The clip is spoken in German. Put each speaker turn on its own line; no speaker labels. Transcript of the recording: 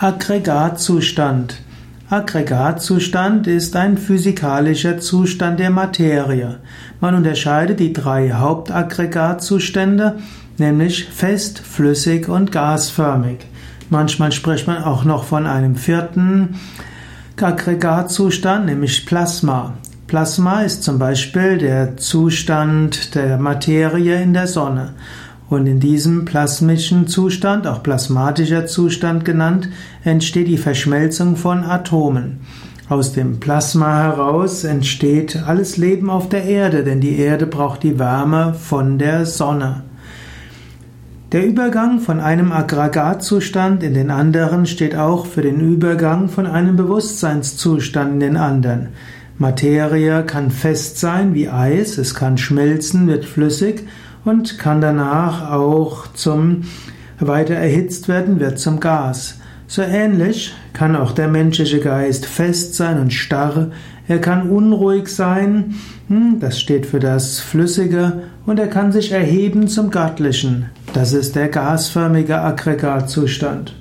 Aggregatzustand. Aggregatzustand ist ein physikalischer Zustand der Materie. Man unterscheidet die drei Hauptaggregatzustände, nämlich fest, flüssig und gasförmig. Manchmal spricht man auch noch von einem vierten Aggregatzustand, nämlich Plasma. Plasma ist zum Beispiel der Zustand der Materie in der Sonne. Und in diesem plasmischen Zustand, auch plasmatischer Zustand genannt, entsteht die Verschmelzung von Atomen. Aus dem Plasma heraus entsteht alles Leben auf der Erde, denn die Erde braucht die Wärme von der Sonne. Der Übergang von einem Aggregatzustand in den anderen steht auch für den Übergang von einem Bewusstseinszustand in den anderen. Materie kann fest sein wie Eis, es kann schmelzen, wird flüssig und kann danach auch zum weiter erhitzt werden, wird zum Gas. So ähnlich kann auch der menschliche Geist fest sein und starr. Er kann unruhig sein, hm, das steht für das Flüssige, und er kann sich erheben zum Göttlichen. Das ist der gasförmige Aggregatzustand.